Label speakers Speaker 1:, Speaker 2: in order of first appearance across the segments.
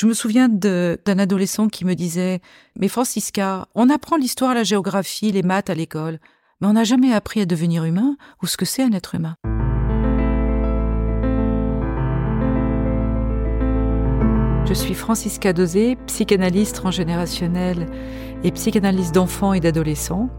Speaker 1: Je me souviens d'un adolescent qui me disait Mais Francisca, on apprend l'histoire, la géographie, les maths à l'école, mais on n'a jamais appris à devenir humain ou ce que c'est un être humain. Je suis Francisca Dosé, psychanalyste transgénérationnelle et psychanalyste d'enfants et d'adolescents.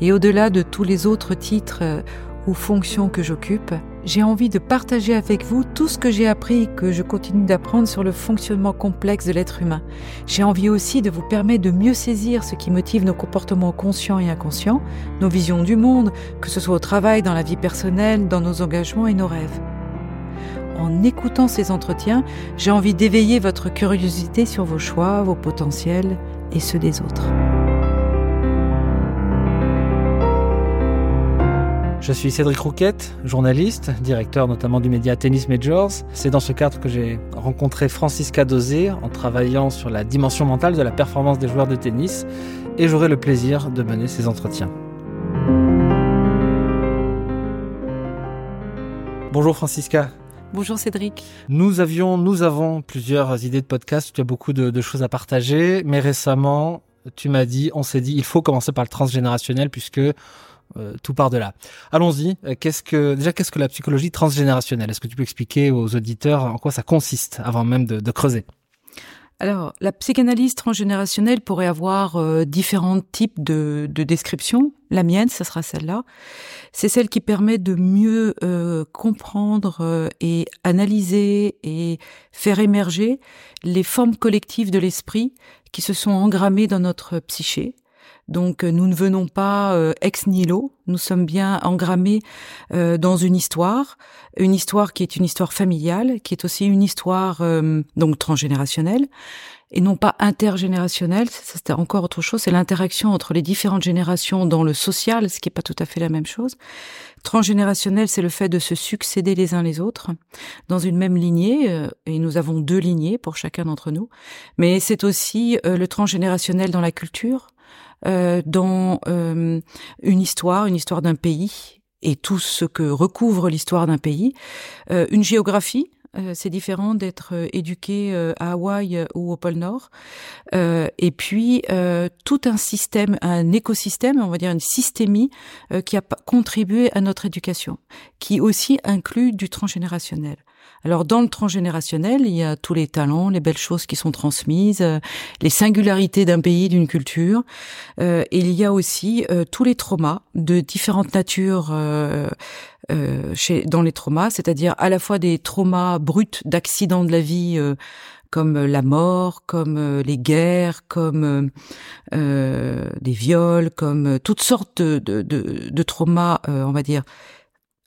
Speaker 1: Et au-delà de tous les autres titres euh, ou fonctions que j'occupe, j'ai envie de partager avec vous tout ce que j'ai appris et que je continue d'apprendre sur le fonctionnement complexe de l'être humain. J'ai envie aussi de vous permettre de mieux saisir ce qui motive nos comportements conscients et inconscients, nos visions du monde, que ce soit au travail, dans la vie personnelle, dans nos engagements et nos rêves en écoutant ces entretiens, j'ai envie d'éveiller votre curiosité sur vos choix, vos potentiels et ceux des autres.
Speaker 2: Je suis Cédric Rouquette, journaliste, directeur notamment du média Tennis Majors. C'est dans ce cadre que j'ai rencontré Francisca Dosé en travaillant sur la dimension mentale de la performance des joueurs de tennis et j'aurai le plaisir de mener ces entretiens. Bonjour Francisca.
Speaker 1: Bonjour Cédric.
Speaker 2: Nous avions, nous avons plusieurs idées de podcast. Tu as beaucoup de, choses à partager, mais récemment, tu m'as dit, on s'est dit, il faut commencer par le transgénérationnel puisque euh, tout part de là. Allons-y. Euh, qu'est-ce que déjà qu'est-ce que la psychologie transgénérationnelle? Est-ce que tu peux expliquer aux auditeurs en quoi ça consiste avant même de creuser?
Speaker 1: Alors, la psychanalyse transgénérationnelle pourrait avoir euh, différents types de, de descriptions. La mienne, ce sera celle-là. C'est celle qui permet de mieux euh, comprendre euh, et analyser et faire émerger les formes collectives de l'esprit qui se sont engrammées dans notre psyché donc euh, nous ne venons pas euh, ex nihilo, nous sommes bien engrammés euh, dans une histoire, une histoire qui est une histoire familiale, qui est aussi une histoire donc transgénérationnelle et non pas intergénérationnelle. C'est encore autre chose, c'est l'interaction entre les différentes générations dans le social, ce qui est pas tout à fait la même chose. Transgénérationnel, c'est le fait de se succéder les uns les autres dans une même lignée, et nous avons deux lignées pour chacun d'entre nous. Mais c'est aussi le transgénérationnel dans la culture, euh, dans euh, une histoire, une histoire d'un pays et tout ce que recouvre l'histoire d'un pays, euh, une géographie. c'est différent d'être éduqué à Hawaï ou au pôle Nord. et puis tout un système, un écosystème, on va dire une systémie qui a contribué à notre éducation, qui aussi inclut du transgénérationnel. Alors dans le transgénérationnel, il y a tous les talents, les belles choses qui sont transmises, euh, les singularités d'un pays, d'une culture. Euh, il y a aussi euh, tous les traumas de différentes natures chez, dans les traumas, c'est-à-dire à la fois des traumas bruts d'accidents de la vie comme la mort, comme les guerres, comme des viols, comme toutes sortes de, de, de, de traumas, on va dire,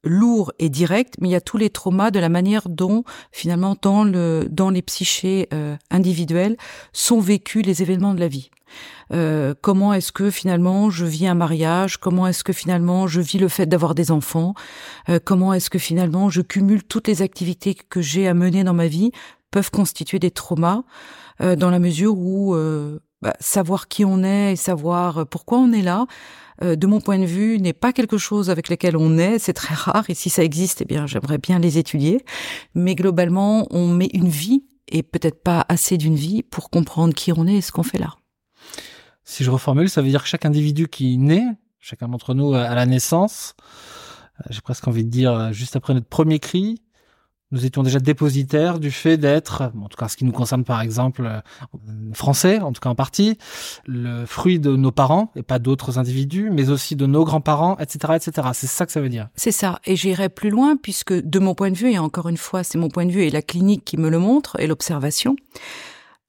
Speaker 1: lourd et direct, mais il y a tous les traumas de la manière dont finalement dans le dans les psychés euh, individuels sont vécus les événements de la vie. Euh, comment est-ce que finalement je vis un mariage? Comment est-ce que finalement je vis le fait d'avoir des enfants? Euh, Comment est-ce que finalement je cumule toutes les activités que j'ai à mener dans ma vie peuvent constituer des traumas dans la mesure où bah, savoir qui on est et savoir pourquoi on est là, euh, de mon point de vue, n'est pas quelque chose avec lequel on est. C'est très rare. Et si ça existe, eh bien, j'aimerais bien les étudier. Mais globalement, on met une vie et peut-être pas assez d'une vie pour comprendre qui on est et ce qu'on fait là.
Speaker 2: Si je reformule, ça veut dire que chaque individu qui naît, chacun d'entre nous à la naissance, euh, j'ai presque envie de dire euh, juste après notre premier cri, nous étions déjà dépositaires du fait d'être, en tout cas ce qui nous concerne par exemple, euh, français, en tout cas en partie, le fruit de nos parents et pas d'autres individus, mais aussi de nos grands-parents, etc., etc. C'est ça que ça veut dire.
Speaker 1: C'est ça. Et j'irai plus loin puisque de mon point de vue, et encore une fois, c'est mon point de vue et la clinique qui me le montre et l'observation,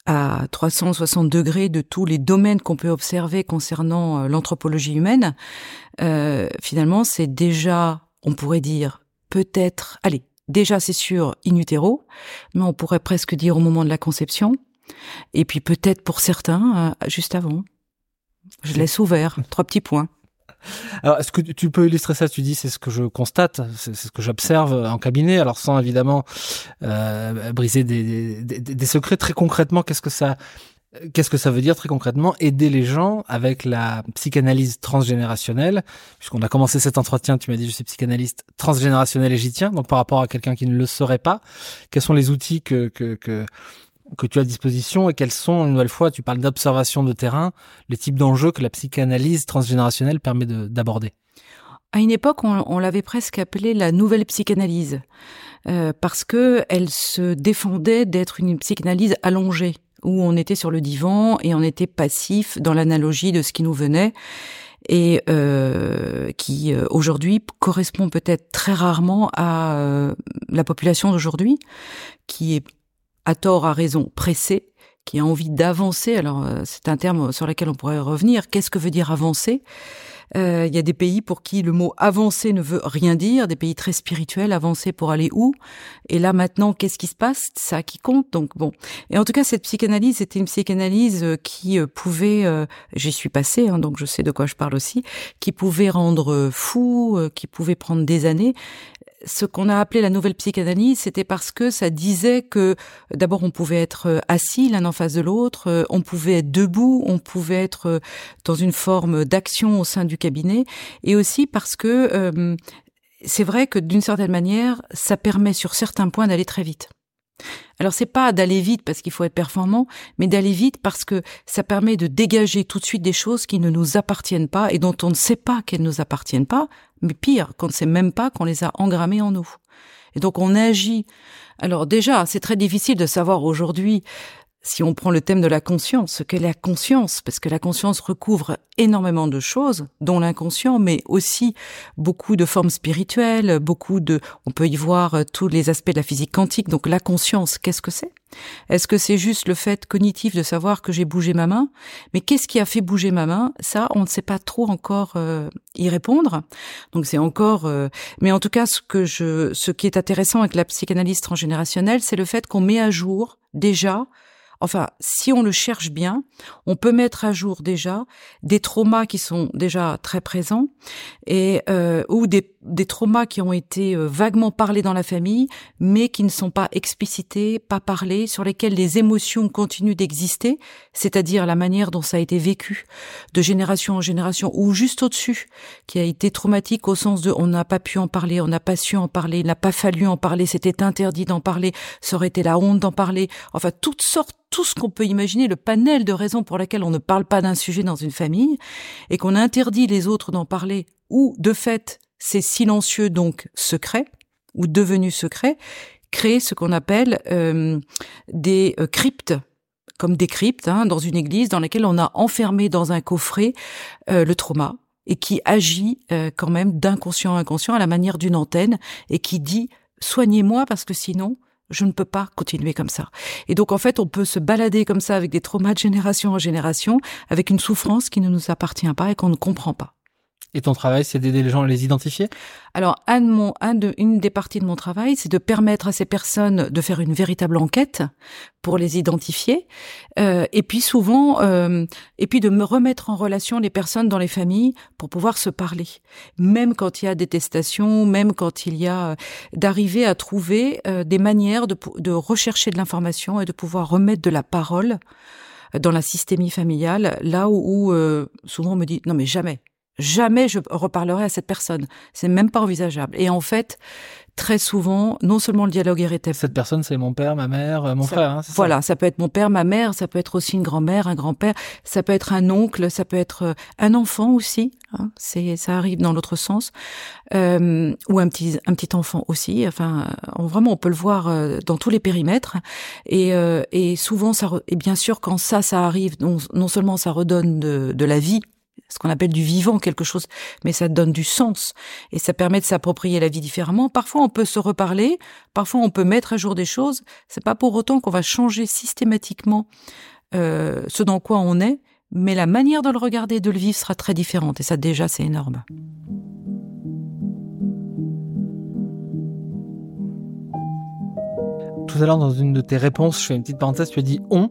Speaker 1: à 360 degrés de tous les domaines qu'on peut observer concernant euh, l'anthropologie humaine, euh, finalement, c'est déjà, on pourrait dire, peut-être, allez, Déjà, c'est sûr, in utero, mais on pourrait presque dire au moment de la conception. Et puis peut-être pour certains, euh, juste avant. Je laisse ouvert, trois petits points.
Speaker 2: Alors, est-ce que tu peux illustrer ça? Tu dis, c'est ce que je constate, c'est ce que j'observe en cabinet. Alors, sans évidemment euh, briser des, des, des, secrets, très concrètement, qu'est-ce que ça Qu'est-ce que ça veut dire très concrètement Aider les gens avec la psychanalyse transgénérationnelle, puisqu'on a commencé cet entretien, tu m'as dit je suis psychanalyste transgénérationnel tiens, donc par rapport à quelqu'un qui ne le saurait pas, quels sont les outils que, que, que que tu as à disposition et quels sont, une nouvelle fois, tu parles d'observation de terrain, les types d'enjeux que la psychanalyse transgénérationnelle permet d'aborder?
Speaker 1: À une époque, on, l'avait presque appelé la nouvelle psychanalyse, euh, parce que elle se défendait d'être une psychanalyse allongée, où on était sur le divan et on était passif dans l'analogie de ce qui nous venait et euh, qui euh, aujourd'hui correspond peut-être très rarement à euh, la population d'aujourd'hui, qui est à tort, à raison, pressée, qui a envie d'avancer. Alors c'est un terme sur lequel on pourrait revenir. Qu'est-ce que veut dire avancer? Euh, il y a des pays pour qui le mot avancer ne veut rien dire, des pays très spirituels, avancer pour aller où? Et là maintenant, qu'est-ce qui se passe? Ça qui compte. Donc bon. Et en tout cas, cette psychanalyse, c'était une psychanalyse euh, qui euh, pouvait, j'y suis passée, hein, donc je sais de quoi je parle aussi, qui pouvait rendre fou, qui pouvait prendre des années, ce qu'on a appelé la nouvelle psychanalyse, c'était parce que ça disait que d'abord on pouvait être euh, assis l'un en face de l'autre, euh, on pouvait être debout, on pouvait être euh, dans une forme d'action au sein du cabinet, et aussi parce que c'est vrai que d'une certaine manière, ça permet sur certains points d'aller très vite. Alors c'est pas d'aller vite parce qu'il faut être performant, mais d'aller vite parce que ça permet de dégager tout de suite des choses qui ne nous appartiennent pas et dont on ne sait pas qu'elles nous appartiennent pas, mais pire, qu'on ne sait même pas qu'on les a engrammées en nous. Et donc on agit. Alors déjà, c'est très difficile de savoir aujourd'hui si on prend le thème de la conscience, ce qu'est la conscience, parce que la conscience recouvre énormément de choses, dont l'inconscient, mais aussi beaucoup de formes spirituelles, beaucoup de, on peut y voir euh, tous les aspects de la physique quantique. Donc la conscience, qu'est-ce que c'est? Est-ce que c'est juste le fait cognitif de savoir que j'ai bougé ma main? Mais qu'est-ce qui a fait bouger ma main? Ça, on ne sait pas trop encore euh, y répondre. Donc c'est encore, euh, mais en tout cas, ce que je, ce qui est intéressant avec la psychanalyse transgénérationnelle, c'est le fait qu'on met à jour déjà Enfin, si on le cherche bien, on peut mettre à jour déjà des traumas qui sont déjà très présents et euh, ou des, des, traumas qui ont été euh, vaguement parlés dans la famille, mais qui ne sont pas explicités, pas parlés, sur lesquels les émotions continuent d'exister, c'est-à-dire la manière dont ça a été vécu de génération en génération ou juste au-dessus, qui a été traumatique au sens de on n'a pas pu en parler, on n'a pas su en parler, il n'a pas fallu en parler, c'était interdit d'en parler, ça aurait été la honte d'en parler, enfin toutes sortes tout ce qu'on peut imaginer, le panel de raisons pour lesquelles on ne parle pas d'un sujet dans une famille, et qu'on interdit les autres d'en parler, ou de fait c'est silencieux donc secret, ou devenu secret, créer ce qu'on appelle euh, des euh, cryptes comme des cryptes hein, dans une église dans laquelle on a enfermé dans un coffret euh, le trauma et qui agit quand même d'inconscient à inconscient à la manière d'une antenne et qui dit soignez-moi parce que sinon je ne peux pas continuer comme ça. Et donc en fait, on peut se balader comme ça avec des traumas de génération en génération, avec une souffrance qui ne nous appartient pas et qu'on ne comprend pas.
Speaker 2: Et ton travail, c'est d'aider les gens à les identifier?
Speaker 1: Alors, un de mon, un de, une des parties de mon travail, c'est de permettre à ces personnes de faire une véritable enquête pour les identifier, euh, et puis souvent, euh, et puis de me remettre en relation les personnes dans les familles pour pouvoir se parler, même quand il y a détestation, même quand il y a euh, d'arriver à trouver euh, des manières de, de rechercher de l'information et de pouvoir remettre de la parole dans la systémie familiale, là où, où euh, souvent on me dit non mais jamais, jamais je reparlerai à cette personne. C'est même pas envisageable. Et en fait, très souvent, non seulement le dialogue est rétabli.
Speaker 2: Cette personne, c'est mon père, ma mère, euh, mon frère. Hein,
Speaker 1: voilà, ça. peut être mon père, ma mère, ça peut être aussi une grand-mère, un grand-père, ça peut être un oncle, ça peut être euh, un enfant aussi. Hein, c'est, ça arrive dans l'autre sens, euh, ou un petit, un petit enfant aussi. Enfin, vraiment, on peut le voir euh, dans tous les périmètres. Et, et souvent, ça, et bien sûr, quand ça, ça arrive, non, non seulement ça redonne de, de la vie ce qu'on appelle du vivant, quelque chose, mais ça donne du sens et ça permet de s'approprier la vie différemment. Parfois, on peut se reparler, parfois, on peut mettre à jour des choses. C'est pas pour autant qu'on va changer systématiquement euh, ce dans quoi on est, mais la manière de le regarder, de le vivre sera très différente et ça déjà, c'est énorme.
Speaker 2: Tout à l'heure dans une de tes réponses, je fais une petite parenthèse, tu as dit on,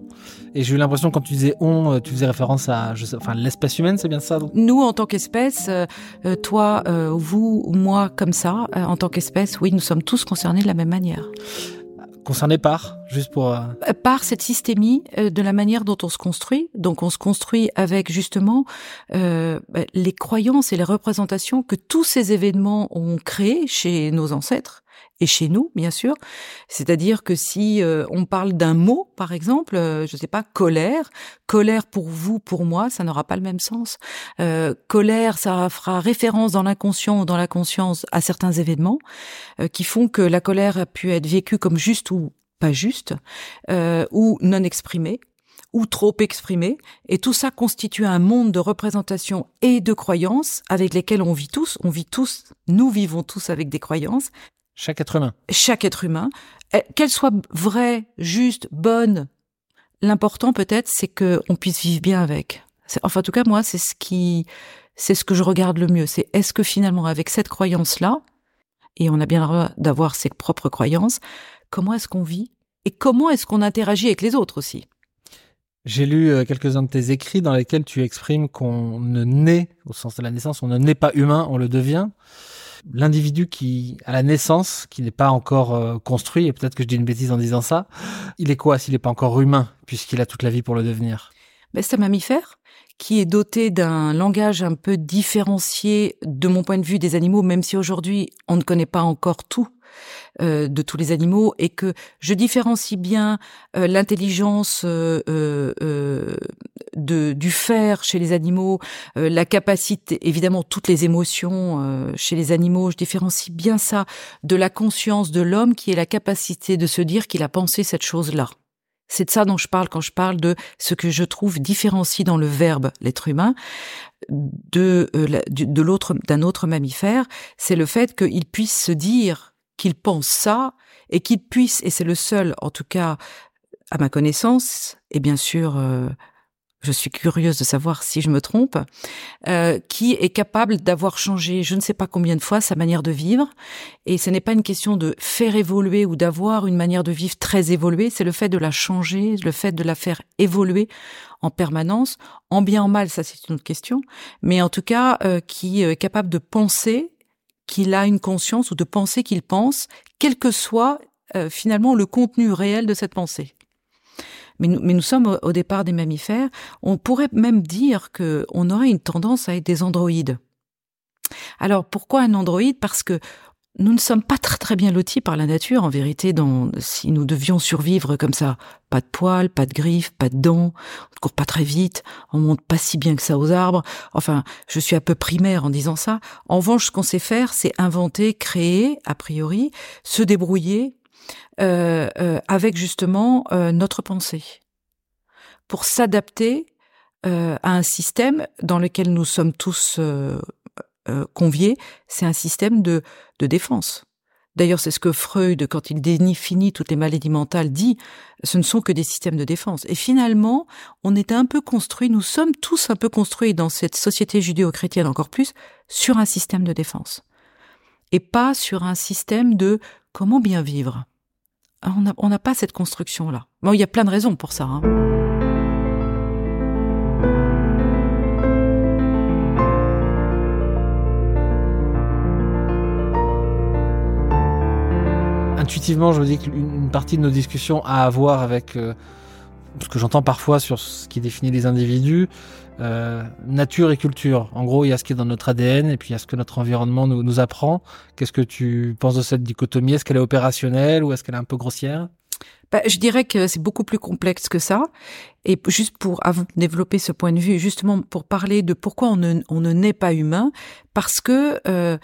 Speaker 2: et j'ai eu l'impression quand tu disais on, euh, tu faisais référence à, je sais, enfin l'espèce humaine, c'est bien ça
Speaker 1: Nous en tant qu'espèce, euh, euh, toi, vous, moi, comme ça, en tant qu'espèce, oui, nous sommes tous concernés de la même manière.
Speaker 2: Concernés par, juste pour
Speaker 1: par cette systémie de la manière dont on se construit. Donc on se construit avec justement bah, les croyances et les représentations que tous ces événements ont créées chez nos ancêtres et chez nous, bien sûr. C'est-à-dire que si euh, on parle d'un mot, par exemple, euh, je ne sais pas, colère, colère pour vous, pour moi, ça n'aura pas le même sens. Euh, colère, ça fera référence dans l'inconscient ou dans la conscience à certains événements qui font que la colère a pu être vécue comme juste ou pas juste, ou non exprimée ou trop exprimée, et tout ça constitue un monde de représentation et de croyances avec lesquelles on vit tous. On vit tous, nous vivons tous avec des croyances,
Speaker 2: chaque être humain.
Speaker 1: Chaque être humain. Eh, qu'elle soit vraie, juste, bonne. L'important peut-être, c'est qu'on puisse vivre bien avec. Enfin, en tout cas, moi, c'est ce qui, c'est ce que je regarde le mieux. C'est est-ce que finalement, avec cette croyance-là, et on a bien le droit d'avoir ses propres croyances, comment est-ce qu'on vit et comment est-ce qu'on interagit avec les autres aussi?
Speaker 2: J'ai lu euh, quelques-uns de tes écrits dans lesquels tu exprimes qu'on ne naît, au sens de la naissance, on ne naît pas humain, on le devient l'individu qui, à la naissance, qui n'est pas encore euh, construit, et peut-être que je dis une bêtise en disant ça, il est quoi s'il n'est pas encore humain, puisqu'il a toute la vie pour le devenir?
Speaker 1: Ben, C'est un mammifère qui est doté d'un langage un peu différencié de mon point de vue des animaux, même si aujourd'hui on ne connaît pas encore tout. Euh, de tous les animaux et que je différencie bien euh, l'intelligence euh, de du faire chez les animaux, la capacité évidemment toutes les émotions chez les animaux, je différencie bien ça de la conscience de l'homme qui est la capacité de se dire qu'il a pensé cette chose-là. C'est de ça dont je parle quand je parle de ce que je trouve différencié dans le verbe l'être humain de de l'autre d'un autre mammifère, c'est le fait qu'il puisse se dire qu'il pense ça et qu'il puisse, et c'est le seul, en tout cas, à ma connaissance, et bien sûr, euh, je suis curieuse de savoir si je me trompe, euh, qui est capable d'avoir changé je ne sais pas combien de fois sa manière de vivre. Et ce n'est pas une question de faire évoluer ou d'avoir une manière de vivre très évoluée, c'est le fait de la changer, le fait de la faire évoluer en permanence, en bien en mal, ça c'est une autre question, mais en tout cas euh, qui est capable de penser qu'il a une conscience ou de penser qu'il pense, quel que soit euh, finalement le contenu réel de cette pensée. Mais nous, mais nous sommes au, départ des mammifères. On pourrait même dire que on aurait une tendance à être des androïdes. Alors pourquoi un androïde? Parce que nous ne sommes pas très très bien lotis par la nature, en vérité, dans, si nous devions survivre comme ça. Pas de poils, pas de griffes, pas de dents, on ne court pas très vite, on monte pas si bien que ça aux arbres. Enfin, je suis un peu primaire en disant ça. En revanche, ce qu'on sait faire, c'est inventer, créer, a priori, se débrouiller euh, euh, avec justement euh, notre pensée. Pour s'adapter à un système dans lequel nous sommes tous euh, convié, c'est un système de, de défense. D'ailleurs, c'est ce que Freud, quand il définit toutes les maladies mentales, dit, ce ne sont que des systèmes de défense. Et finalement, on est un peu construit, nous sommes tous un peu construits dans cette société judéo-chrétienne encore plus, sur un système de défense. Et pas sur un système de comment bien vivre. On n'a pas cette construction-là. Il y a plein de raisons pour ça. Hein.
Speaker 2: Intuitivement, je me dis qu'une partie de nos discussions a à voir avec euh, ce que j'entends parfois sur ce qui définit les individus, euh, nature et culture. En gros, il y a ce qui est dans notre ADN et puis il y a ce que notre environnement nous, apprend. Qu'est-ce que tu penses de cette dichotomie? Est-ce qu'elle est opérationnelle ou est-ce qu'elle est un peu grossière?
Speaker 1: Bah, je dirais que c'est beaucoup plus complexe que ça. Et juste pour développer ce point de vue, justement pour parler de pourquoi on ne, on naît pas humain, parce que euh,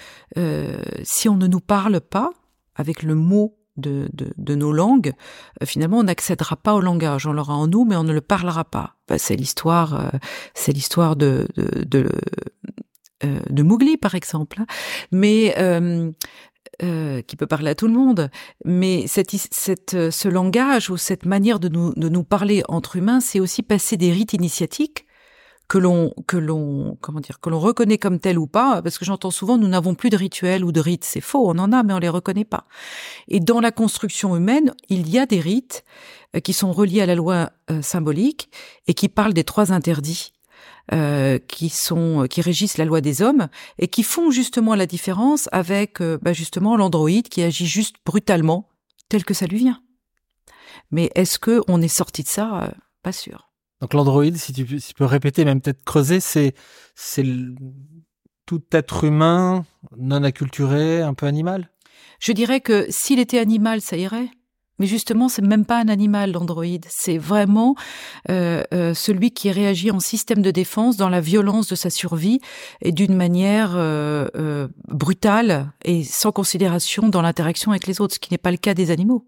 Speaker 1: si on ne nous parle pas avec le mot de, de, nos langues, euh, finalement, on n'accédera pas au langage. On l'aura en nous, mais on ne le parlera pas. c'est l'histoire, euh, c'est l'histoire de de, de, euh, de Mowgli, par exemple, mais qui peut parler à tout le monde. Mais cette, cette, ce langage ou cette manière de nous, de nous parler entre humains, c'est aussi passer des rites initiatiques que l'on que l'on comment dire que l'on reconnaît comme tel ou pas parce que j'entends souvent nous n'avons plus de rituels ou de rites. C'est faux on en a mais on les reconnaît pas. Et dans la construction humaine il y a des rites euh, qui sont reliés à la loi euh, symbolique et qui parlent des trois interdits euh, qui sont qui régissent la loi des hommes et qui font justement la différence avec bah justement l'androïde qui agit juste brutalement tel que ça lui vient. Mais est-ce que on est sorti de ça? Pas sûr
Speaker 2: donc l'androïde, si tu, peux répéter, même peut-être creuser, c'est tout être humain non acculturé, un peu animal?
Speaker 1: Je dirais que s'il était animal, ça irait. Mais justement, c'est même pas un animal, l'androïde. C'est vraiment euh, euh, celui qui réagit en système de défense dans la violence de sa survie et d'une manière euh, brutale et sans considération dans l'interaction avec les autres, ce qui n'est pas le cas des animaux.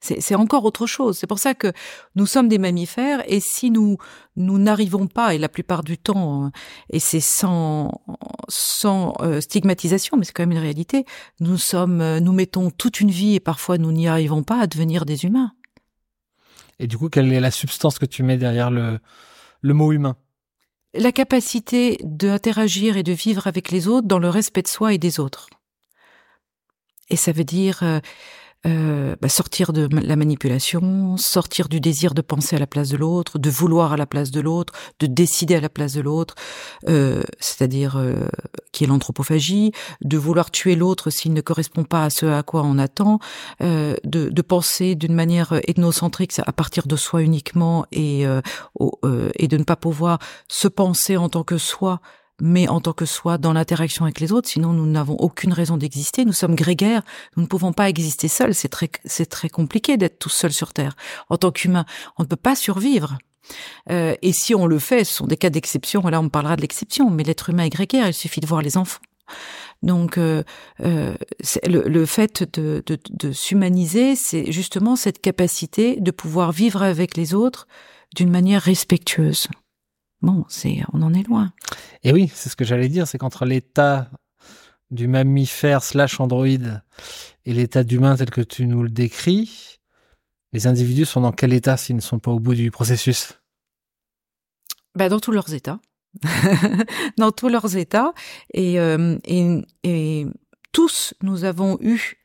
Speaker 1: C'est encore autre chose. C'est pour ça que nous sommes des mammifères et si nous nous n'arrivons pas, et la plupart du temps, euh, et c'est sans sans euh, stigmatisation, mais c'est quand même une réalité, nous sommes, euh, nous mettons toute une vie et parfois nous n'y arrivons pas à devenir des humains.
Speaker 2: Et du coup, quelle est la substance que tu mets derrière le le mot humain?
Speaker 1: La capacité d'interagir et de vivre avec les autres dans le respect de soi et des autres. Et ça veut dire euh, bah, sortir de la manipulation, sortir du désir de penser à la place de l'autre, de vouloir à la place de l'autre, de décider à la place de l'autre, euh, c'est-à-dire euh, qui est l'anthropophagie, de vouloir tuer l'autre s'il ne correspond pas à ce à quoi on attend, de, de, penser d'une manière ethnocentrique à partir de soi uniquement et, et de ne pas pouvoir se penser en tant que soi mais en tant que soi dans l'interaction avec les autres, sinon nous n'avons aucune raison d'exister. Nous sommes grégaires, nous ne pouvons pas exister seuls. C'est très, c'est très compliqué d'être tout seul sur Terre. En tant qu'humain, on ne peut pas survivre. Euh, et si on le fait, ce sont des cas d'exception. Là, on parlera de l'exception, mais l'être humain est grégaire. Il suffit de voir les enfants. Donc, euh, euh, le, le, fait de, de, de s'humaniser, c'est justement cette capacité de pouvoir vivre avec les autres d'une manière respectueuse. Bon, c'est, on en est loin.
Speaker 2: Et oui, c'est ce que j'allais dire, c'est qu'entre l'état du mammifère slash androïde et l'état d'humain tel que tu nous le décris, les individus sont dans quel état s'ils ne sont pas au bout du processus?
Speaker 1: Bah, Dans tous leurs états. dans tous leurs états. Et, euh, et, et tous, nous avons eu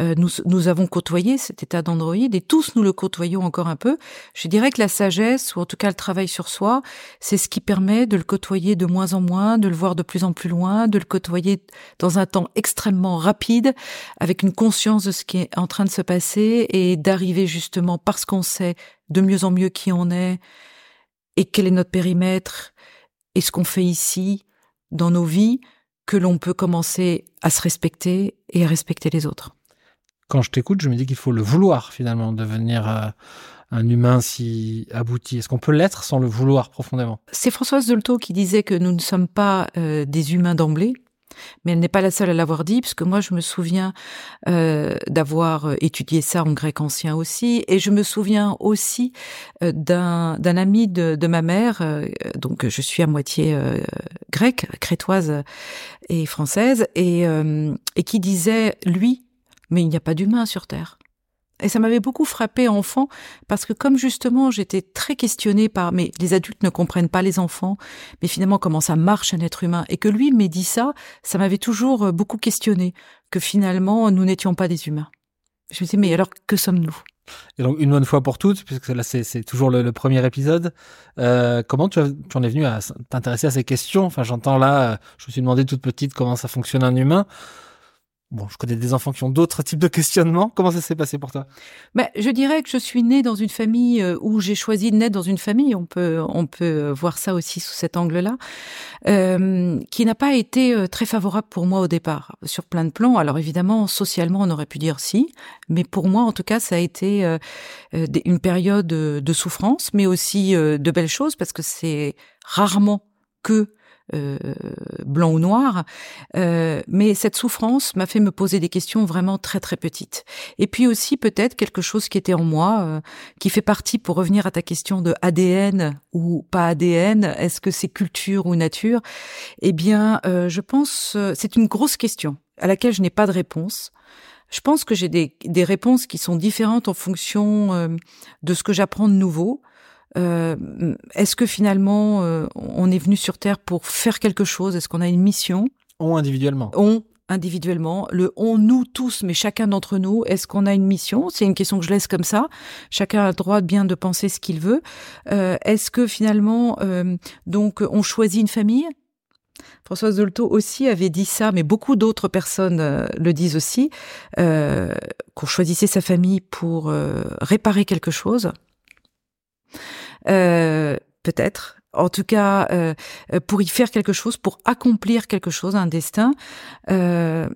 Speaker 1: euh, nous, nous avons côtoyé cet état d'androïde et tous nous le côtoyons encore un peu. Je dirais que la sagesse, ou en tout cas le travail sur soi, c'est ce qui permet de le côtoyer de moins en moins, de le voir de plus en plus loin, de le côtoyer dans un temps extrêmement rapide, avec une conscience de ce qui est en train de se passer et d'arriver justement parce qu'on sait de mieux en mieux qui on est et quel est notre périmètre et ce qu'on fait ici dans nos vies, que l'on peut commencer à se respecter et à respecter les autres
Speaker 2: quand je t'écoute, je me dis qu'il faut le vouloir finalement, devenir euh, un humain si abouti. Est-ce qu'on peut l'être sans le vouloir profondément?
Speaker 1: C'est Françoise Dolto qui disait que nous ne sommes pas euh, des humains d'emblée. Mais elle n'est pas la seule à l'avoir dit, puisque moi je me souviens euh, d'avoir étudié ça en grec ancien aussi, et je me souviens aussi d'un ami de, de, ma mère, donc je suis à moitié grecque, crétoise et française, et, et qui disait lui mais il n'y a pas d'humain sur Terre. Et ça m'avait beaucoup frappé enfant parce que comme justement j'étais très questionnée par mais les adultes ne comprennent pas les enfants, mais finalement comment ça marche un être humain et que lui m'ait dit ça, ça m'avait toujours euh, beaucoup questionné que finalement nous n'étions pas des humains. Je me disais mais alors que sommes-nous?
Speaker 2: Et donc une bonne fois pour toutes, puisque là c'est toujours le, premier épisode, euh, comment tu, tu, en es venu à t'intéresser à ces questions? Enfin j'entends là, euh, je me suis demandé toute petite comment ça fonctionne un humain. Bon, je connais des enfants qui ont d'autres types de questionnements. Comment ça s'est passé pour toi?
Speaker 1: Ben, Je dirais que je suis née dans une famille euh, où j'ai choisi de naître dans une famille. On peut, on peut voir ça aussi sous cet angle-là, euh, qui n'a pas été euh, très favorable pour moi au départ, sur plein de plans. Alors évidemment, socialement, on aurait pu dire si, mais pour moi, en tout cas, ça a été euh, une période de souffrance, mais aussi de belles choses, parce que c'est rarement que euh, blanc ou noir, euh, mais cette souffrance m'a fait me poser des questions vraiment très très petites. Et puis aussi peut-être quelque chose qui était en moi, euh, qui fait partie, pour revenir à ta question de ADN ou pas ADN, est-ce que c'est culture ou nature? Eh bien, je pense, c'est une grosse question à laquelle je n'ai pas de réponse. Je pense que j'ai des, des, réponses qui sont différentes en fonction de ce que j'apprends de nouveau. Euh, est-ce que finalement euh, on est venu sur Terre pour faire quelque chose? Est-ce qu'on a une mission?
Speaker 2: On individuellement.
Speaker 1: On individuellement, le on nous tous, mais chacun d'entre nous, est-ce qu'on a une mission? C'est une question que je laisse comme ça. Chacun a le droit bien de penser ce qu'il veut. Euh, est-ce que finalement, donc, on choisit une famille? Françoise Dolto aussi avait dit ça, mais beaucoup d'autres personnes le disent aussi, qu'on choisissait sa famille pour réparer quelque chose. Euh, peut-être. En tout cas, euh, pour y faire quelque chose, pour accomplir quelque chose, un destin. Euh,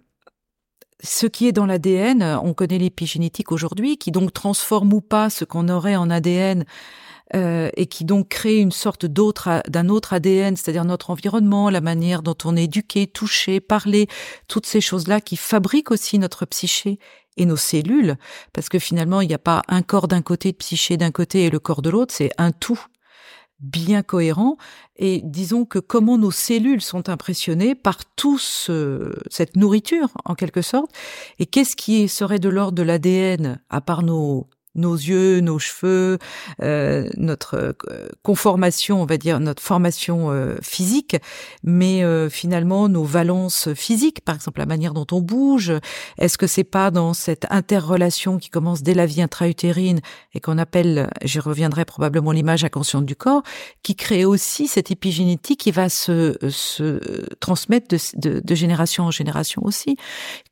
Speaker 1: ce qui est dans l'ADN, on connaît l'épigénétique aujourd'hui, qui donc transforme ou pas ce qu'on aurait en ADN euh, et qui donc crée une sorte d'autre d'un autre ADN, c'est-à-dire notre environnement, la manière dont on est éduqué, touché, parlé, toutes ces choses-là qui fabriquent aussi notre psyché et nos cellules, parce que finalement il n'y a pas un corps d'un côté, de psyché d'un côté et le corps de l'autre, c'est un tout bien cohérent. Et disons que comment nos cellules sont impressionnées par tout cette nourriture en quelque sorte et qu'est-ce qui serait de l'ordre de l'ADN à part nos nos yeux, nos cheveux, euh, notre euh, conformation, on va dire notre formation euh, physique, mais finalement nos valences physiques, par exemple la manière dont on bouge. Est-ce que c'est pas dans cette interrelation qui commence dès la vie intra-utérine et qu'on appelle, j'y reviendrai probablement l'image inconsciente du corps, qui crée aussi cette épigénétique qui va se, se transmettre de, de, de génération en génération aussi?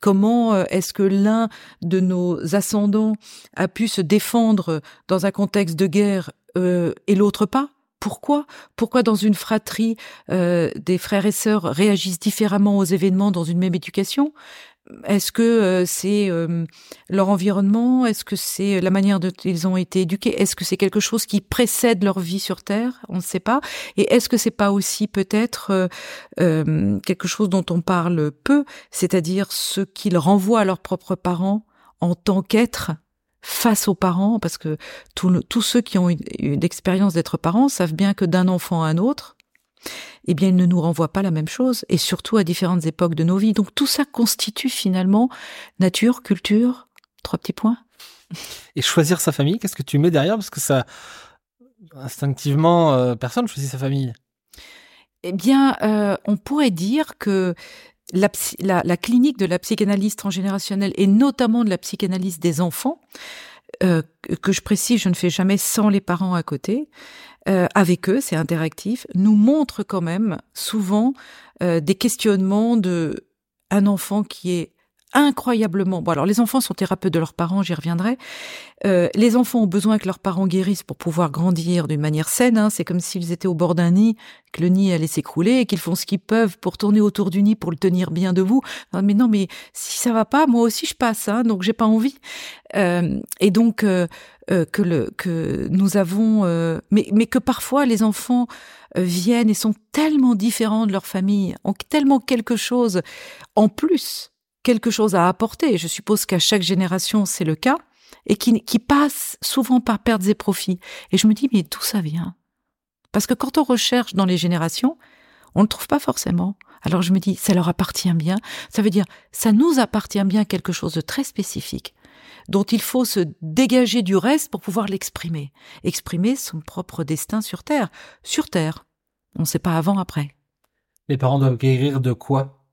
Speaker 1: Comment est-ce que l'un de nos ascendants a pu se défendre dans un contexte de guerre euh, et l'autre pas? Pourquoi? Pourquoi dans une fratrie, euh, des frères et sœurs réagissent différemment aux événements dans une même éducation? Est-ce que euh, c'est leur environnement? Est-ce que c'est la manière dont ils ont été éduqués? Est-ce que c'est quelque chose qui précède leur vie sur Terre? On ne sait pas. Et est-ce que c'est pas aussi peut-être quelque chose dont on parle peu, c'est-à-dire ce qu'ils renvoient à leurs propres parents en tant qu'êtres face aux parents, parce que tous ceux qui ont eu l'expérience d'être parents savent bien que d'un enfant à un autre, eh bien, ils ne nous renvoient pas la même chose, et surtout à différentes époques de nos vies. Donc tout ça constitue finalement nature, culture, trois petits points.
Speaker 2: Et choisir sa famille, qu'est-ce que tu mets derrière? Parce que ça, instinctivement, euh, personne choisit sa famille.
Speaker 1: Eh bien, euh, on pourrait dire que la, clinique de la psychanalyse transgénérationnelle et notamment de la psychanalyse des enfants, euh, que je précise, je ne fais jamais sans les parents à côté, euh, avec eux, c'est interactif, nous montre quand même souvent euh, des questionnements de un enfant qui est incroyablement. Bon, alors les enfants sont thérapeutes de leurs parents, j'y reviendrai. Euh, les enfants ont besoin que leurs parents guérissent pour pouvoir grandir d'une manière saine. Hein. C'est comme s'ils étaient au bord d'un nid, que le nid allait s'écrouler et qu'ils font ce qu'ils peuvent pour tourner autour du nid pour le tenir bien debout. Mais non, mais si ça va pas, moi aussi je passe, hein, donc j'ai pas envie. Euh, et donc euh, euh que le que nous avons, euh, mais mais que parfois les enfants euh, viennent et sont tellement différents de leur famille, ont tellement quelque chose en plus quelque chose à apporter. Je suppose qu'à chaque génération, c'est le cas, et qui, qui passe souvent par pertes et profits. Et je me dis, mais d'où ça vient? Parce que quand on recherche dans les générations, on ne le trouve pas forcément. Alors je me dis, ça leur appartient bien. Ça veut dire, ça nous appartient bien quelque chose de très spécifique, dont il faut se dégager du reste pour pouvoir l'exprimer. Exprimer son propre destin sur Terre. Sur Terre. On ne sait pas avant, après.
Speaker 2: Les parents doivent guérir de quoi?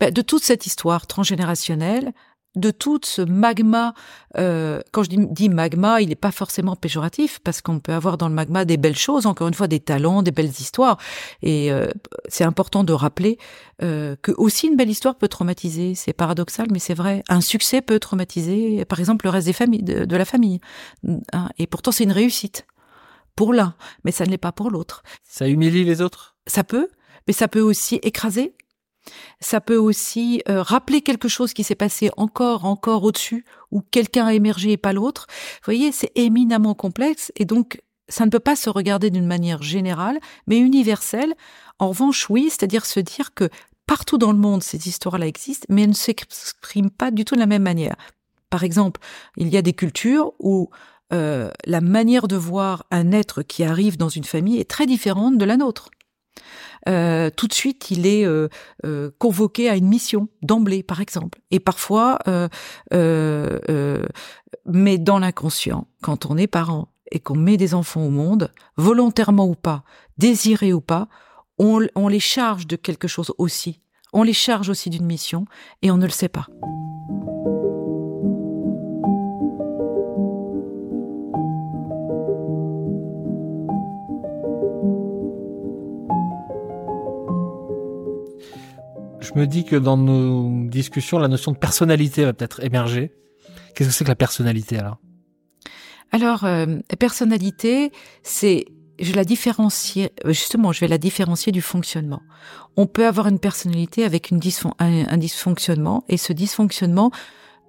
Speaker 1: De toute cette histoire transgénérationnelle, de tout ce magma. Euh, quand je dis, magma, il n'est pas forcément péjoratif parce qu'on peut avoir dans le magma des belles choses, encore une fois des talents, des belles histoires. Et euh, c'est important de rappeler euh, que aussi une belle histoire peut traumatiser. C'est paradoxal, mais c'est vrai. Un succès peut traumatiser, par exemple, le reste des familles, de, la famille. Hein, et pourtant, c'est une réussite pour l'un, mais ça ne l'est pas pour l'autre.
Speaker 2: Ça humilie les autres?
Speaker 1: Ça peut, mais ça peut aussi écraser ça peut aussi euh, rappeler quelque chose qui s'est passé encore, encore au-dessus, où quelqu'un a émergé et pas l'autre. Vous voyez, c'est éminemment complexe et donc ça ne peut pas se regarder d'une manière générale, mais universelle. En revanche, oui, c'est-à-dire se dire que partout dans le monde, ces histoires-là existent, mais elles ne s'expriment pas du tout de la même manière. Par exemple, il y a des cultures où euh, la manière de voir un être qui arrive dans une famille est très différente de la nôtre. Euh, tout de suite il est euh, euh, convoqué à une mission d'emblée, par exemple. Et parfois, mais dans l'inconscient, quand on est parent et qu'on met des enfants au monde, volontairement ou pas, désiré ou pas, on, on les charge de quelque chose aussi. On les charge aussi d'une mission et on ne le sait pas.
Speaker 2: Je me dis que dans nos discussions, la notion de personnalité va peut-être émerger. Qu'est-ce que c'est que la personnalité alors?
Speaker 1: Alors, euh, personnalité, c'est je la différencier, justement, je vais la différencier du fonctionnement. On peut avoir une personnalité avec une un, dysfonctionnement, et ce dysfonctionnement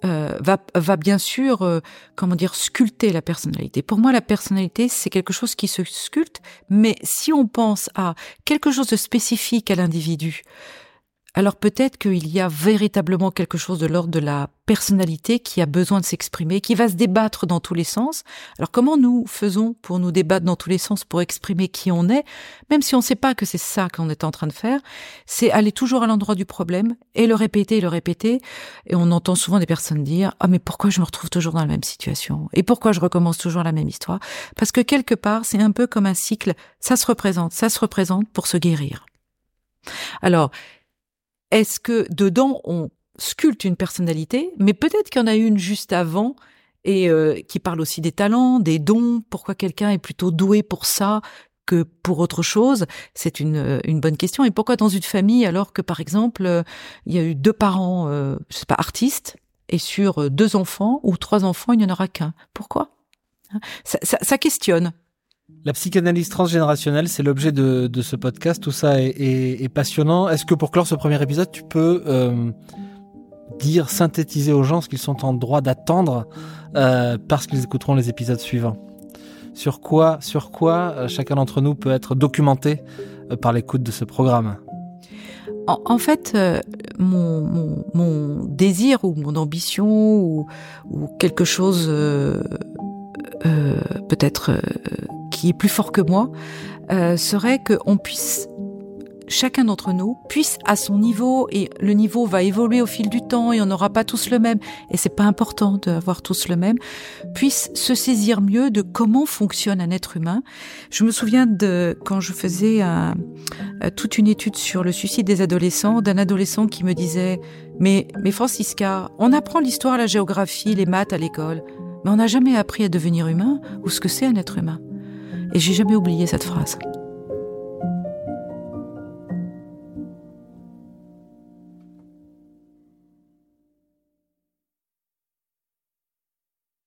Speaker 1: euh, va, va bien sûr, euh, comment dire, sculpter la personnalité. Pour moi, la personnalité, c'est quelque chose qui se sculpte, mais si on pense à quelque chose de spécifique à l'individu, alors peut-être qu'il y a véritablement quelque chose de l'ordre de la personnalité qui a besoin de s'exprimer, qui va se débattre dans tous les sens. Alors comment nous faisons pour nous débattre dans tous les sens, pour exprimer qui on est, même si on ne sait pas que c'est ça qu'on est en train de faire, c'est aller toujours à l'endroit du problème et le répéter et le répéter. Et on entend souvent des personnes dire ah mais pourquoi je me retrouve toujours dans la même situation? Et pourquoi je recommence toujours la même histoire? Parce que quelque part c'est un peu comme un cycle, ça se représente, ça se représente pour se guérir. Alors est-ce que dedans on sculpte une personnalité, mais peut-être qu'il y en a une juste avant et euh, qui parle aussi des talents, des dons, pourquoi quelqu'un est plutôt doué pour ça que pour autre chose, c'est une, euh, une bonne question. Et pourquoi dans une famille alors que par exemple euh, il y a eu deux parents, euh, je sais pas, artistes, et sur deux enfants ou trois enfants il n'y en aura qu'un? Pourquoi? Hein? Ça, ça, ça questionne.
Speaker 2: La psychanalyse transgénérationnelle, c'est l'objet de, ce podcast. Tout ça est, passionnant. Est-ce que pour clore ce premier épisode, tu peux euh, dire, synthétiser aux gens ce qu'ils sont en droit d'attendre euh, parce qu'ils écouteront les épisodes suivants? Sur quoi, sur quoi euh, chacun d'entre nous peut être documenté par l'écoute de ce programme?
Speaker 1: En, fait, mon, désir ou mon ambition ou quelque chose peut-être qui est plus fort que moi, euh, serait qu'on puisse chacun d'entre nous puisse à son niveau et le niveau va évoluer au fil du temps et on n'aura pas tous le même et c'est pas important d'avoir tous le même puisse se saisir mieux de comment fonctionne un être humain. Je me souviens de quand je faisais euh, toute une étude sur le suicide des adolescents d'un adolescent qui me disait mais mais Francisca, on apprend l'histoire, la géographie, les maths à l'école, mais on n'a jamais appris à devenir humain ou ce que c'est un être humain. Et j'ai jamais oublié cette phrase.